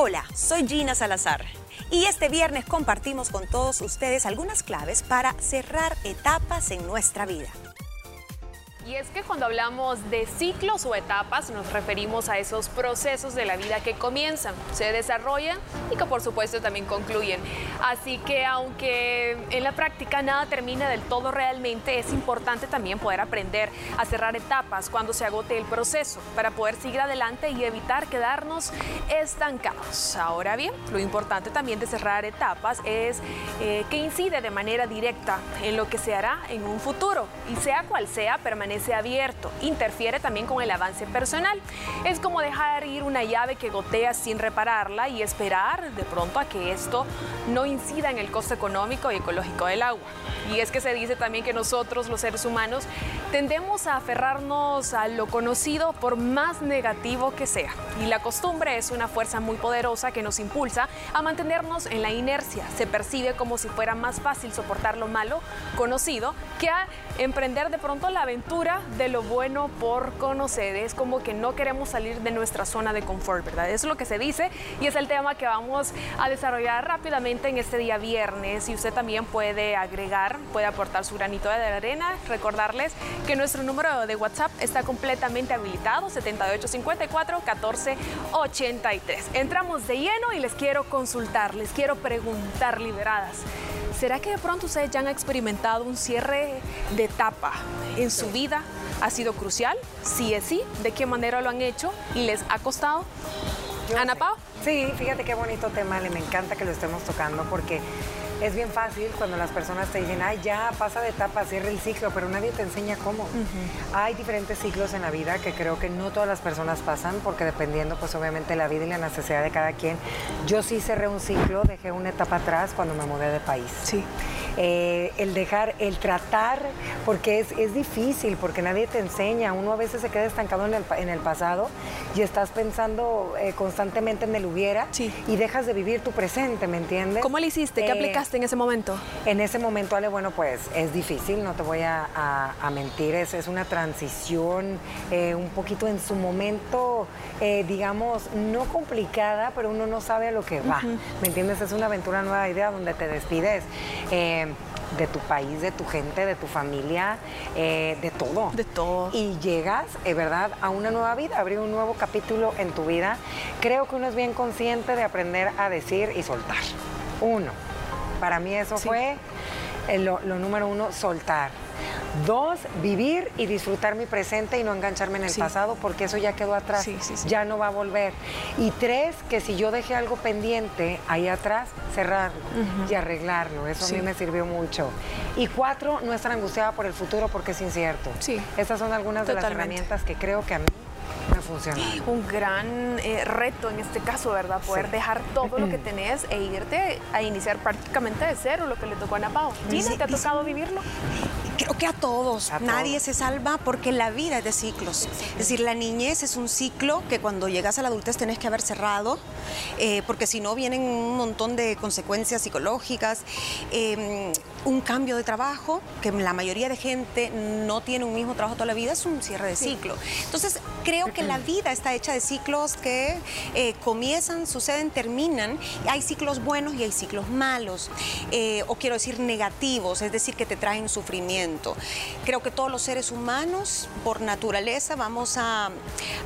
Hola, soy Gina Salazar y este viernes compartimos con todos ustedes algunas claves para cerrar etapas en nuestra vida. Y es que cuando hablamos de ciclos o etapas nos referimos a esos procesos de la vida que comienzan, se desarrollan y que por supuesto también concluyen. Así que aunque en la práctica nada termina del todo realmente, es importante también poder aprender a cerrar etapas cuando se agote el proceso para poder seguir adelante y evitar quedarnos estancados. Ahora bien, lo importante también de cerrar etapas es eh, que incide de manera directa en lo que se hará en un futuro y sea cual sea, permanece abierto. Interfiere también con el avance personal. Es como dejar ir una llave que gotea sin repararla y esperar de pronto a que esto no incida en el costo económico y ecológico del agua. Y es que se dice también que nosotros, los seres humanos, tendemos a aferrarnos a lo conocido por más negativo que sea. Y la costumbre es una fuerza muy poderosa que nos impulsa a mantenernos en la inercia. Se percibe como si fuera más fácil soportar lo malo conocido que a emprender de pronto la aventura de lo bueno por conocer. Es como que no queremos salir de nuestra zona de confort, ¿verdad? Es lo que se dice y es el tema que vamos a desarrollar rápidamente en este día viernes. Y usted también puede agregar, puede aportar su granito de arena. Recordarles que nuestro número de WhatsApp está completamente habilitado, 7854-1483. Entramos de lleno y les quiero consultar, les quiero preguntar, liberadas. ¿Será que de pronto ustedes ya han experimentado un cierre de etapa en su vida? ¿Ha sido crucial? Si es sí, ¿de qué manera lo han hecho y les ha costado? Ana Pau. Sí, fíjate qué bonito tema, le me encanta que lo estemos tocando porque es bien fácil cuando las personas te dicen, ay, ya pasa de etapa, cierra el ciclo, pero nadie te enseña cómo. Hay diferentes ciclos en la vida que creo que no todas las personas pasan, porque dependiendo, pues obviamente, la vida y la necesidad de cada quien. Yo sí cerré un ciclo, dejé una etapa atrás cuando me mudé de país. Sí. Eh, el dejar, el tratar, porque es, es, difícil, porque nadie te enseña. Uno a veces se queda estancado en el, en el pasado y estás pensando eh, constantemente en el hubiera y dejas de vivir tu presente, ¿me entiendes? ¿Cómo le hiciste? ¿Qué eh, aplicaste en ese momento? En ese momento, Ale, bueno, pues es difícil, no te voy a, a, mentir, es, es, una transición un poquito en su momento, digamos, no complicada, pero uno no sabe a lo que va, ¿me entiendes? Es una aventura nueva idea donde te despides de tu país, de tu gente, de tu familia, eh, de todo. De todo. Y llegas, es verdad, a una nueva vida, abrir un nuevo capítulo en tu vida. Creo que uno es bien consciente de aprender a decir y soltar. Uno. Para mí eso fue lo número uno, soltar Dos, vivir y disfrutar mi presente y no engancharme en el pasado porque eso ya quedó atrás, ya no va a volver. Y tres, que si yo dejé algo pendiente ahí atrás, cerrarlo y arreglarlo. Eso a mí me sirvió mucho. Y cuatro, no estar angustiada por el futuro porque es incierto. Sí. Estas son algunas de las herramientas que creo que a mí un gran eh, reto en este caso, ¿verdad? Poder dejar todo lo que tenés e irte a iniciar prácticamente de cero, lo que le tocó a Ana. Gina, ¿te ha tocado vivirlo? Creo que a todos. Nadie se salva porque la vida es de ciclos. Es decir, la niñez es un ciclo que cuando llegas a la adultez tenés que haber cerrado, eh, porque si no vienen un montón de consecuencias psicológicas. Em, un cambio de trabajo, que la mayoría de gente no tiene un mismo trabajo toda la vida, es un cierre de ciclo. Entonces, creo que la vida está hecha de ciclos que eh, comienzan, suceden, terminan. Hay ciclos buenos y hay ciclos malos, eh, o quiero decir negativos, es decir, que te traen sufrimiento. Creo que todos los seres humanos, por naturaleza, vamos a,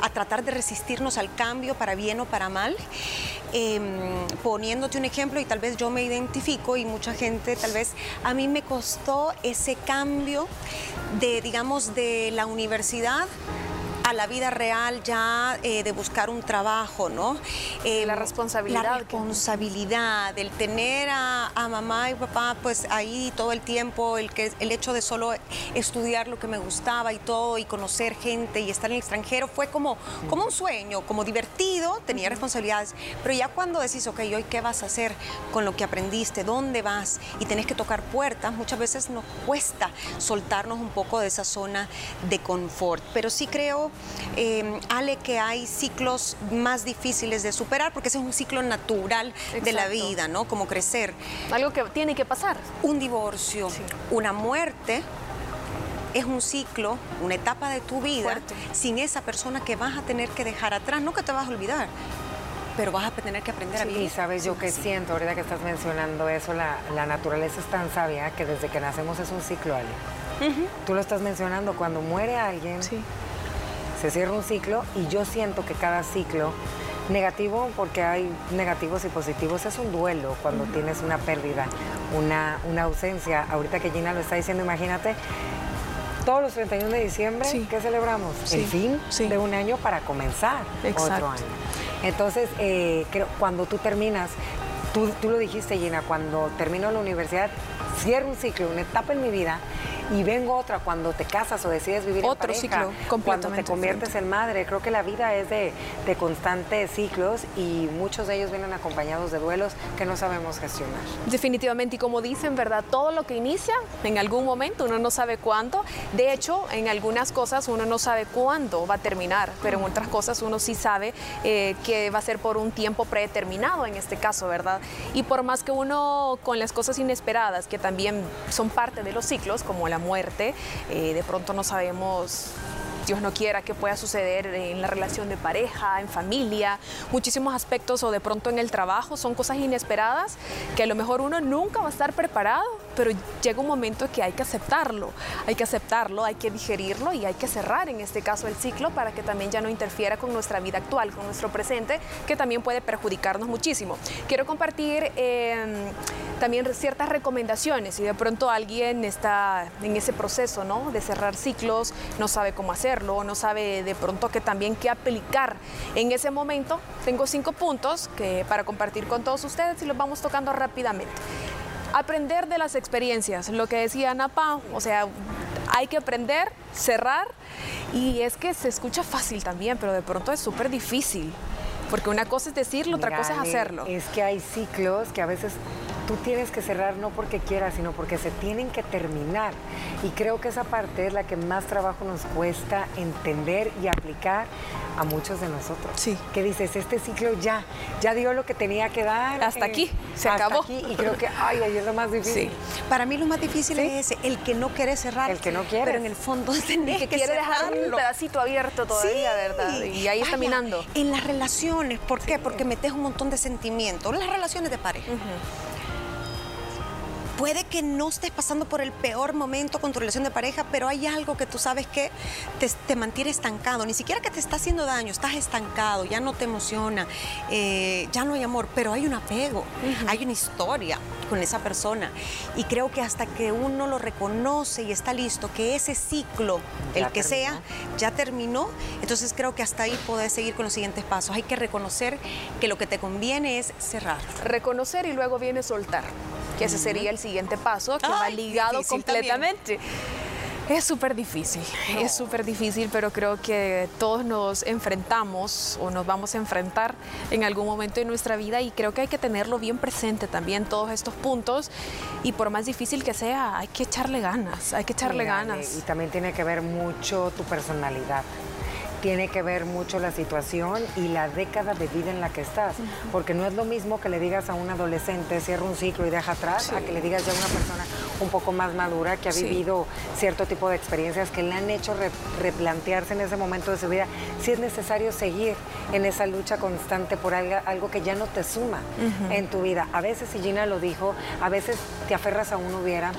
a tratar de resistirnos al cambio para bien o para mal. Em, poniéndote un ejemplo y tal vez yo me identifico y mucha gente tal vez a mí me costó ese cambio de digamos de la universidad a la vida real ya eh, de buscar un trabajo, ¿no? Eh, la responsabilidad. La responsabilidad, el tener a, mamá y papá pues ahí todo el tiempo, el, que, el hecho de solo estudiar lo que me gustaba y todo y conocer gente y estar en el extranjero fue como, como un sueño, como divertido, tenía responsabilidades, pero ya cuando decís, ok, hoy qué vas a hacer con lo que aprendiste, dónde vas y tenés que tocar puertas, muchas veces nos cuesta soltarnos un poco de esa zona de confort, pero sí creo eh, Ale, que hay ciclos más difíciles de superar, porque ese es un ciclo natural de la vida, ¿no? Como crecer. Algo que tiene que pasar. Un divorcio, una muerte, es un ciclo, una etapa de tu vida sin esa persona que vas a tener que dejar atrás, no que te vas a olvidar, pero vas a tener que aprender a vivir. Y sabes yo que siento, ahorita que estás mencionando eso, la, naturaleza es tan sabia que desde que nacemos es un ciclo, Ale. Tú lo estás mencionando, cuando muere alguien, se cierra un ciclo y yo siento que cada ciclo negativo, porque hay negativos y positivos, es un duelo cuando tienes una pérdida, una, una ausencia. Ahorita que Gina lo está diciendo, imagínate, todos los 31 de diciembre, ¿qué celebramos? El fin de un año para comenzar otro año. Entonces, eh, creo, cuando tú terminas, tú, tú lo dijiste, Gina, cuando termino la universidad, cierro un ciclo, una etapa en mi vida y vengo otra cuando te casas o decides vivir Otro en pareja, ciclo cuando te conviertes en madre. Creo que la vida es de, de, constantes ciclos y muchos de ellos vienen acompañados de duelos que no sabemos gestionar. Definitivamente, y como dicen, ¿verdad? Todo lo que inicia en algún momento, uno no sabe cuándo. De hecho, en algunas cosas uno no sabe cuándo va a terminar, pero en otras cosas uno sí sabe eh, que va a ser por un tiempo predeterminado en este caso, ¿verdad? Y por más que uno con las cosas inesperadas, que también son parte de los ciclos, como la muerte, eh, de pronto no sabemos Dios no quiera que pueda suceder en la relación de pareja, en familia, muchísimos aspectos o de pronto en el trabajo, son cosas inesperadas que a lo mejor uno nunca va a estar preparado, pero llega un momento que hay que aceptarlo, hay que aceptarlo, hay que digerirlo y hay que cerrar en este caso el ciclo para que también ya no interfiera con nuestra vida actual, con nuestro presente, que también puede perjudicarnos muchísimo. Quiero compartir em, también ciertas recomendaciones si de pronto alguien está en ese proceso ¿no? de cerrar ciclos, no sabe cómo hacer no sabe de pronto que también qué aplicar en ese momento, tengo cinco puntos que para compartir con todos ustedes y los vamos tocando rápidamente. Aprender de las experiencias, lo que decía Ana Pau, o sea, hay que aprender, cerrar y es que se escucha fácil también, pero de pronto es súper difícil. Porque una cosa es decirlo, otra cosa es hacerlo. Es que hay ciclos que a veces tú tienes que cerrar no porque quieras, sino porque se tienen que terminar. Y creo que esa parte es la que más trabajo nos cuesta entender y aplicar a muchos de nosotros. Sí. Que dices, este ciclo ya, ya dio lo que tenía que dar. Hasta aquí, se acabó. y creo que, ay, ahí es lo más difícil. Para mí lo más difícil es el que no quiere cerrar. El que no quiere. Pero en el fondo tenés que, quiere dejar un pedacito abierto todavía, ¿verdad? Y ahí está minando. En las relaciones, ¿por qué? Porque metes un montón de sentimientos. Las relaciones de pareja puede que no estés pasando por el peor momento con tu relación de pareja, pero hay algo que tú sabes que te, mantiene estancado, ni siquiera que te está haciendo daño, estás estancado, ya no te emociona, eh, ya no hay amor, pero hay un apego, hay una historia con esa persona. Y creo que hasta que uno lo reconoce y está listo, que ese ciclo, el que sea, ya terminó, entonces creo que hasta ahí puedes seguir con los siguientes pasos. Hay que reconocer que lo que te conviene es cerrar. Reconocer y luego viene soltar que ese sería el siguiente paso, que va ligado completamente. Es súper difícil, es súper difícil, pero creo que todos nos enfrentamos o nos vamos a enfrentar en algún momento de nuestra vida y creo que hay que tenerlo bien presente también todos estos puntos y por más difícil que sea, hay que echarle ganas, hay que echarle ganas. Y también tiene que ver mucho tu personalidad tiene que ver mucho la situación y la década de vida en la que estás. Porque no es lo mismo que le digas a un adolescente, cierra un ciclo y deja atrás, a que le digas ya a una persona un poco más madura que ha vivido cierto tipo de experiencias que le han hecho replantearse en ese momento de su vida si es necesario seguir en esa lucha constante por algo, que ya no te suma en tu vida. A veces, y Gina lo dijo, a veces te aferras a un hubiera,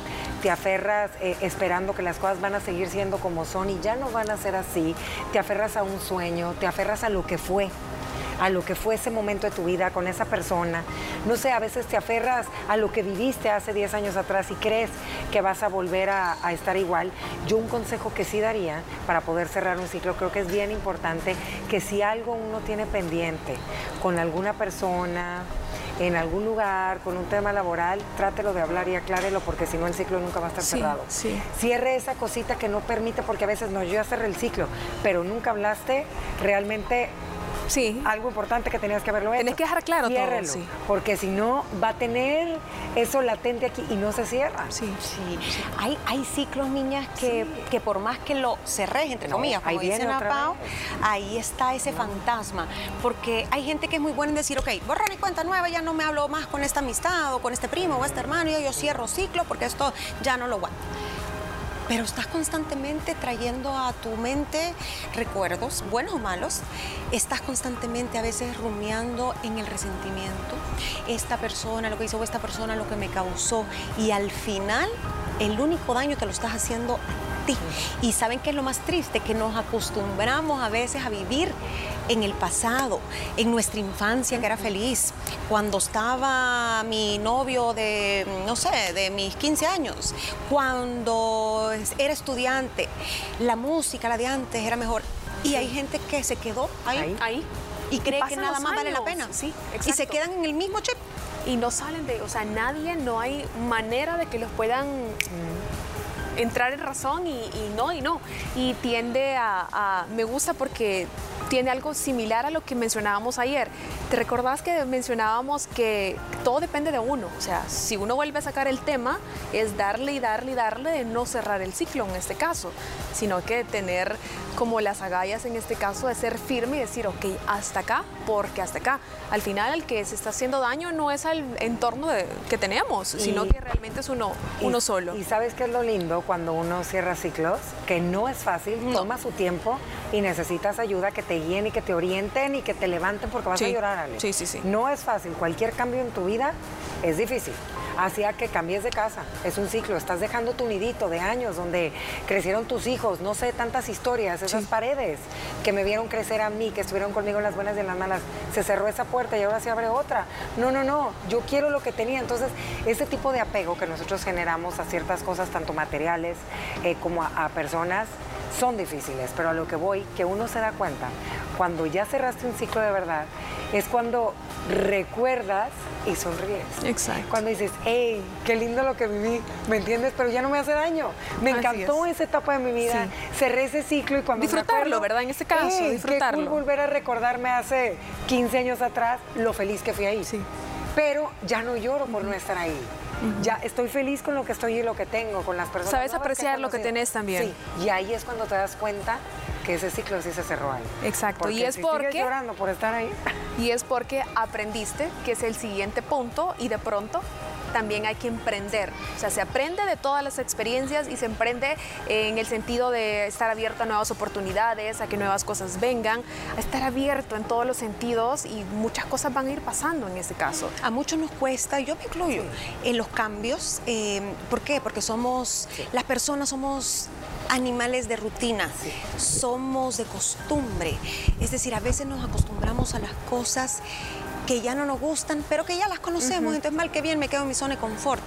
te aferras eh, esperando que las cosas van a seguir siendo como son y ya no van a ser así, te aferras a un sueño, te aferras a lo que fue a lo que fue ese momento de tu vida con esa persona. No sé, a veces te aferras a lo que viviste hace 10 años atrás y crees que vas a volver a, a, estar igual. Yo un consejo que sí daría para poder cerrar un ciclo, creo que es bien importante que si algo uno tiene pendiente con alguna persona, en algún lugar con un tema laboral, trátelo de hablar y aclárelo porque si no el ciclo nunca va a estar cerrado. Cierre esa cosita que no permite porque a veces no, yo ya cerré el ciclo, pero nunca hablaste realmente Sí. Algo importante que tenías que haberlo hecho. Tienes que dejar claro todo. Sí. Porque si no, va a tener eso latente aquí y no se cierra. Sí. sí. Hay, hay ciclos, niñas, que, que por más que lo cerres, entre comillas, como ahí dice Pau, ahí está ese fantasma. Porque hay gente que es muy buena en decir, ok, borra mi cuenta nueva, ya no me hablo más con esta amistad o con este primo o este hermano, y yo cierro ciclo porque esto ya no lo aguanto pero estás constantemente trayendo a tu mente recuerdos, buenos o malos, estás constantemente a veces rumiando en el resentimiento, esta persona, lo que hizo esta persona, lo que me causó, y al final el único daño te lo estás haciendo a ti. Y saben qué es lo más triste, que nos acostumbramos a veces a vivir en el pasado, en nuestra infancia que era feliz, cuando estaba mi novio de, no sé, de mis 15 años, cuando era estudiante, la música, la de antes, era mejor. Y hay gente que se quedó ahí, ahí. y cree que nada más vale la pena. Sí, y se quedan en el mismo chip. Y no salen de, o sea, nadie, no hay manera de que los puedan entrar en razón y, no, y no. Y tiende a, me gusta porque tiene algo similar a lo que mencionábamos ayer. ¿Te recordás que mencionábamos que todo depende de uno? O sea, si uno vuelve a sacar el tema, es darle y darle y darle de no cerrar el ciclo en este caso, sino que tener como las agallas en este caso de ser firme y decir, ok, hasta acá, porque hasta acá. Al final el que se está haciendo daño no es al entorno que tenemos, sino que realmente es uno, uno solo. Y sabes qué es lo lindo cuando uno cierra ciclos, que no es fácil, toma su tiempo y necesitas ayuda que te y que te orienten y que te levanten porque vas a llorar, Ale. Sí, sí, sí. No es fácil. Cualquier cambio en tu vida es difícil. Hacía que cambies de casa. Es un ciclo. Estás dejando tu nidito de años donde crecieron tus hijos. No sé, tantas historias. Esas paredes que me vieron crecer a mí, que estuvieron conmigo en las buenas y en las malas. Se cerró esa puerta y ahora se abre otra. No, no, no. Yo quiero lo que tenía. Entonces, ese tipo de apego que nosotros generamos a ciertas cosas, tanto materiales eh, como a personas, son difíciles, pero a lo que voy, que uno se da cuenta, cuando ya cerraste un ciclo de verdad, es cuando recuerdas y sonríes. Exacto. Cuando dices, hey, qué lindo lo que viví, ¿me entiendes? Pero ya no me hace daño. Me encantó esa etapa de mi vida, cerré ese ciclo y cuando Disfrutarlo, ¿verdad? En ese caso, disfrutarlo. Qué cool volver a recordarme hace 15 años atrás lo feliz que fui ahí. Sí. Pero ya no lloro por no estar ahí. Ya estoy feliz con lo que estoy y lo que tengo, con las personas. Sabes apreciar lo que tenés también. Sí, y ahí es cuando te das cuenta que ese ciclo sí se cerró ahí. Exacto, y es porque... llorando por estar ahí. Y es porque aprendiste, que es el siguiente punto, y de pronto también hay que emprender. O sea, se aprende de todas las experiencias y se emprende en el sentido de estar abierto a nuevas oportunidades, a que nuevas cosas vengan, a estar abierto en todos los sentidos y muchas cosas van a ir pasando en ese caso. A muchos nos cuesta, yo me incluyo, en los cambios. Eh, ¿Por qué? Porque somos, las personas somos animales de rutina, somos de costumbre. Es decir, a veces nos acostumbramos a las cosas que ya no nos gustan, pero que ya las conocemos, entonces mal que bien me quedo en mi zona de confort.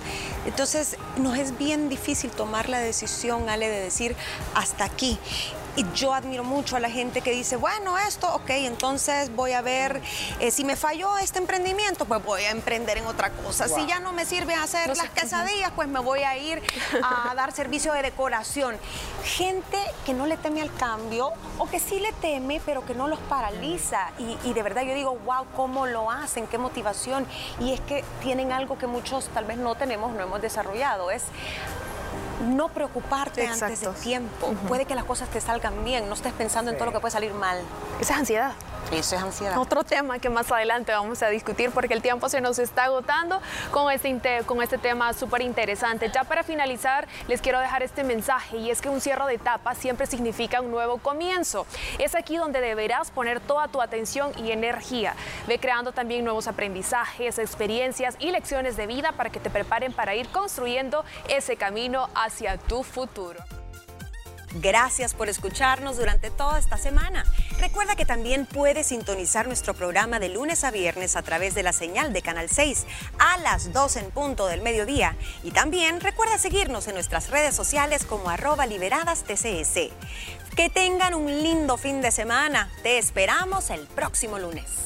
Entonces nos es bien difícil tomar la decisión, Ale, de decir hasta aquí. Y yo admiro mucho a la gente que dice, bueno, esto, ok, entonces voy a ver, eh, si me falló este emprendimiento, pues voy a emprender en otra cosa. Si ya no me sirve hacer las quesadillas, pues me voy a ir a dar servicio de decoración. Gente que no le teme al cambio o que sí le teme, pero que no los paraliza. Y, y de verdad yo digo, wow, ¿cómo lo hacen? ¿Qué motivación? Y es que tienen algo que muchos tal vez no tenemos, no hemos desarrollado. Es no preocuparte antes de tiempo. Puede que las cosas te salgan bien, no estés pensando en todo lo que puede salir mal. Esa es ansiedad. Eso es ansiedad. Otro tema que más adelante vamos a discutir porque el tiempo se nos está agotando con este, con este tema súper interesante. Ya para finalizar, les quiero dejar este mensaje y es que un cierre de etapa siempre significa un nuevo comienzo. Es aquí donde deberás poner toda tu atención y energía. Ve creando también nuevos aprendizajes, experiencias y lecciones de vida para que te preparen para ir construyendo ese camino hacia tu futuro. Gracias por escucharnos durante toda esta semana. Recuerda que también puedes sintonizar nuestro programa de lunes a viernes a través de la señal de Canal 6 a las 2 en punto del mediodía. Y también recuerda seguirnos en nuestras redes sociales como arroba liberadas TCS. Que tengan un lindo fin de semana. Te esperamos el próximo lunes.